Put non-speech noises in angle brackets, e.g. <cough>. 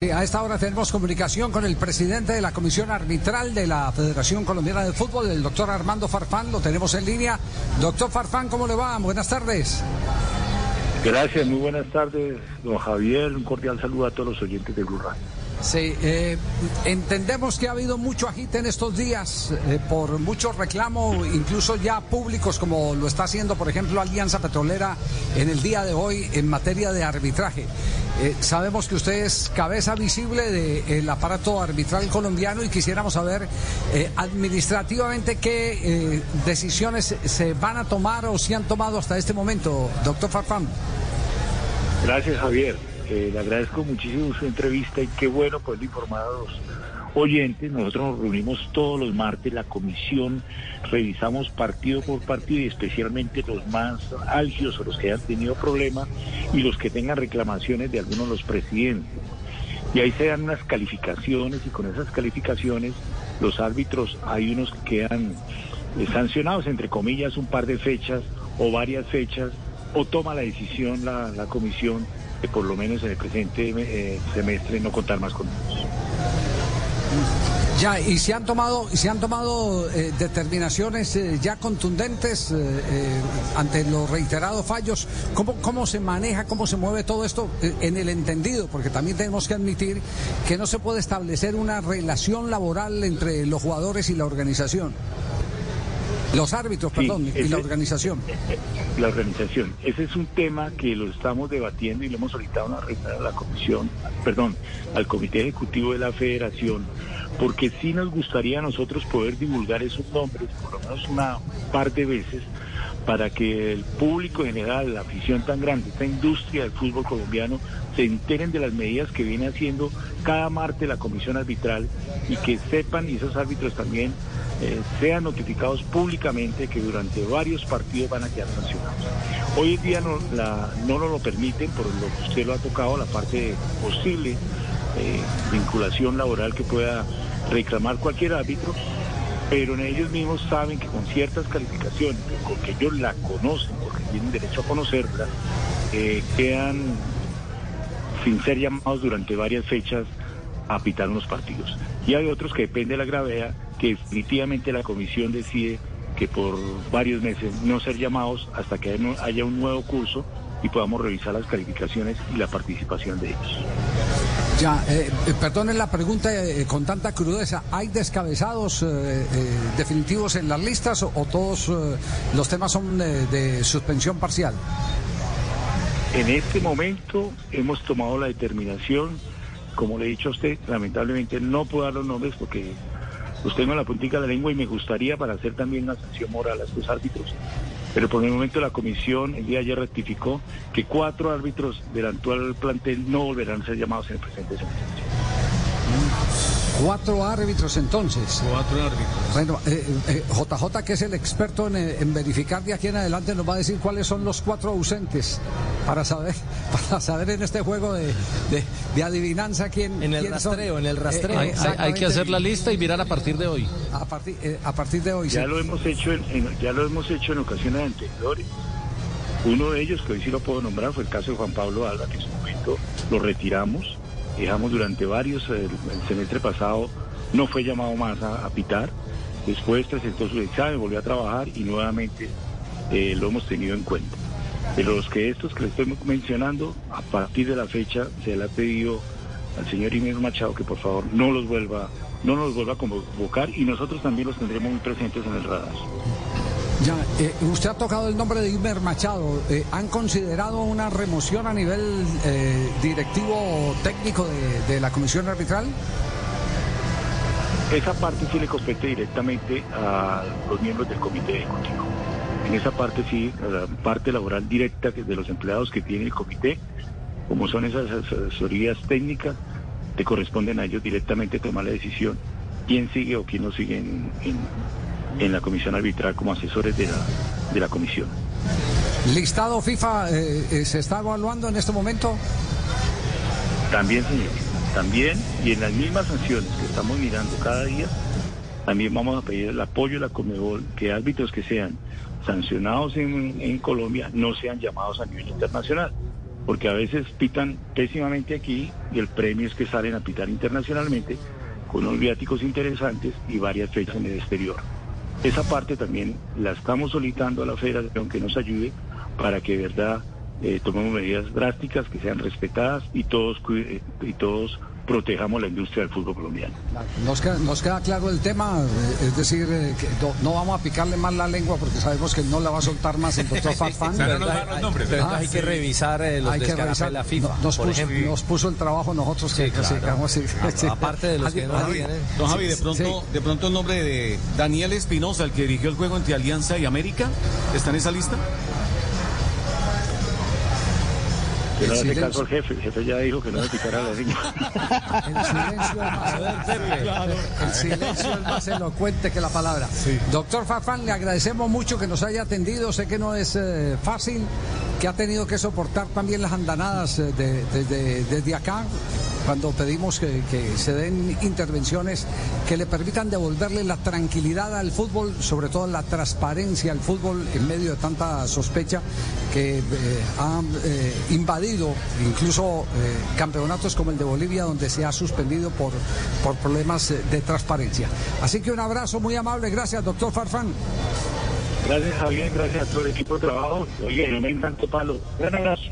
A esta hora tenemos comunicación con el presidente de la Comisión Arbitral de la Federación Colombiana de Fútbol, el doctor Armando Farfán. Lo tenemos en línea. Doctor Farfán, ¿cómo le va? Buenas tardes. Gracias, muy buenas tardes, don Javier. Un cordial saludo a todos los oyentes de Blue Radio. Sí, eh, entendemos que ha habido mucho agite en estos días eh, por mucho reclamo, incluso ya públicos, como lo está haciendo, por ejemplo, Alianza Petrolera en el día de hoy en materia de arbitraje. Eh, sabemos que usted es cabeza visible del aparato arbitral colombiano y quisiéramos saber administrativamente qué decisiones se van a tomar o se han tomado hasta este momento, doctor Farfán. Gracias, Javier. Eh, le agradezco muchísimo su entrevista y qué bueno a los oyentes. Nosotros nos reunimos todos los martes, la comisión, revisamos partido por partido y especialmente los más álgidos o los que hayan tenido problemas y los que tengan reclamaciones de algunos de los presidentes. Y ahí se dan unas calificaciones y con esas calificaciones los árbitros, hay unos que quedan eh, sancionados, entre comillas, un par de fechas o varias fechas, o toma la decisión la, la comisión que por lo menos en el presente eh, semestre no contar más con ellos. Ya, y se han tomado, se han tomado eh, determinaciones eh, ya contundentes ante los reiterados fallos. ¿Cómo, ¿Cómo se maneja, cómo se mueve todo esto en el entendido? Porque también tenemos que admitir que no se puede establecer una relación laboral entre los jugadores y la organización. Los árbitros, perdón, y la organización. <laughs> La organización. Ese es un tema que lo estamos debatiendo y lo hemos solicitado una a la comisión, perdón, al comité ejecutivo de la federación, porque sí nos gustaría a nosotros poder divulgar esos nombres, por lo menos una par de veces, para que el público en general, la afición tan grande, esta industria del fútbol colombiano, se enteren de las medidas que viene haciendo cada martes la comisión arbitral y que sepan, y esos árbitros también, eh, sean notificados públicamente que durante varios partidos van a quedar sancionados. Hoy en día no, la, no nos lo permiten, por lo que usted lo ha tocado, la parte posible eh, vinculación laboral que pueda reclamar cualquier árbitro, pero ellos mismos saben que con ciertas calificaciones, porque ellos la conocen, porque tienen derecho a conocerla, eh, quedan sin ser llamados durante varias fechas a pitar unos partidos. Y hay otros que depende de la gravedad que definitivamente la comisión decide que por varios meses no ser llamados hasta que haya un nuevo curso y podamos revisar las calificaciones y la participación de ellos. Ya, eh, eh perdonen la pregunta eh, con tanta crudeza. ¿Hay descabezados eh, definitivos en las listas o, todos los temas son de suspensión parcial? En este momento hemos tomado la determinación, como le he dicho a usted, lamentablemente no puedo dar los nombres porque los tengo en la puntica de la lengua y me gustaría para hacer también una sanción moral a estos árbitros. Pero por el momento la comisión el día de ayer rectificó que cuatro árbitros del actual plantel no volverán a ser llamados en el presente semestre. Cuatro árbitros entonces. Cuatro árbitros. Bueno, JJ, eh, eh, que es el experto eh, en, verificar de aquí en adelante, nos va a decir cuáles son los cuatro ausentes para saber, <laughs> para saber en este juego de, adivinanza quién. En el rastreo, en el rastreo. hay, que hacer la lista y mirar a partir de hoy. A partir, a partir de hoy. Ya lo hemos hecho en, ya lo hemos hecho en ocasiones anteriores. Uno de ellos, que hoy sí lo puedo nombrar, fue el caso de Juan Pablo Alba, que en su momento lo retiramos dejamos durante varios, el, semestre pasado no fue llamado más a, pitar, después presentó su examen, volvió a trabajar y nuevamente eh, lo hemos tenido en cuenta. De los que estos que le estoy mencionando, a partir de la fecha se le ha pedido al señor Inés Machado que por favor no los vuelva, no nos vuelva a convocar y nosotros también los tendremos muy presentes en el radar. Ya, eh, usted ha tocado el nombre de Imer Machado. Eh, ¿Han considerado una remoción a nivel eh, directivo técnico de, la comisión arbitral? Esa parte sí le compete directamente a los miembros del comité ejecutivo. En esa parte sí, la parte laboral directa de los empleados que tiene el comité, como son esas asesorías técnicas, te corresponden a ellos directamente tomar la decisión quién sigue o quién no sigue en la comisión arbitral como asesores de la, de la comisión. ¿Listado FIFA eh, eh, se está evaluando en este momento? También, señor. También, y en las mismas sanciones que estamos mirando cada día, también vamos a pedir el apoyo de la Comebol, que árbitros que sean sancionados en, en Colombia no sean llamados a nivel internacional. porque a veces pitan pésimamente aquí y el premio es que salen a pitar internacionalmente con unos viáticos interesantes y varias fechas en el exterior. Esa parte también la estamos solicitando a la federación que nos ayude para que de verdad eh, tomemos medidas drásticas que sean respetadas y todos y todos protejamos la industria del fútbol colombiano. Nos queda, nos queda claro el tema, eh, es decir, eh, que no, vamos a picarle más la lengua porque sabemos que no la va a soltar más el doctor <laughs> Farfán. pero hay que revisar los hay que revisar, la FIFA. Nos, puso, nos, puso, el trabajo nosotros que, Aparte de los que no tienen. Don Javi, de pronto, de pronto el nombre de Daniel Espinosa, el que dirigió el juego entre Alianza y América, ¿está en esa lista? Que no le caso al jefe, el jefe ya dijo que no me picara la lengua. <laughs> El silencio es más, el silencio es más elocuente que la palabra. Doctor Farfán, le agradecemos mucho que nos haya atendido. Sé que no es eh, fácil, que ha tenido que soportar también las andanadas eh, de, desde acá cuando pedimos que, se den intervenciones que le permitan devolverle la tranquilidad al fútbol, sobre todo la transparencia al fútbol en medio de tanta sospecha que eh, ha eh, invadido incluso eh, campeonatos como el de Bolivia donde se ha suspendido por, por problemas de transparencia. Así que un abrazo muy amable, gracias doctor Farfán. Gracias Javier, gracias a todo el equipo de trabajo. Oye, no me tanto palo. Un abrazo.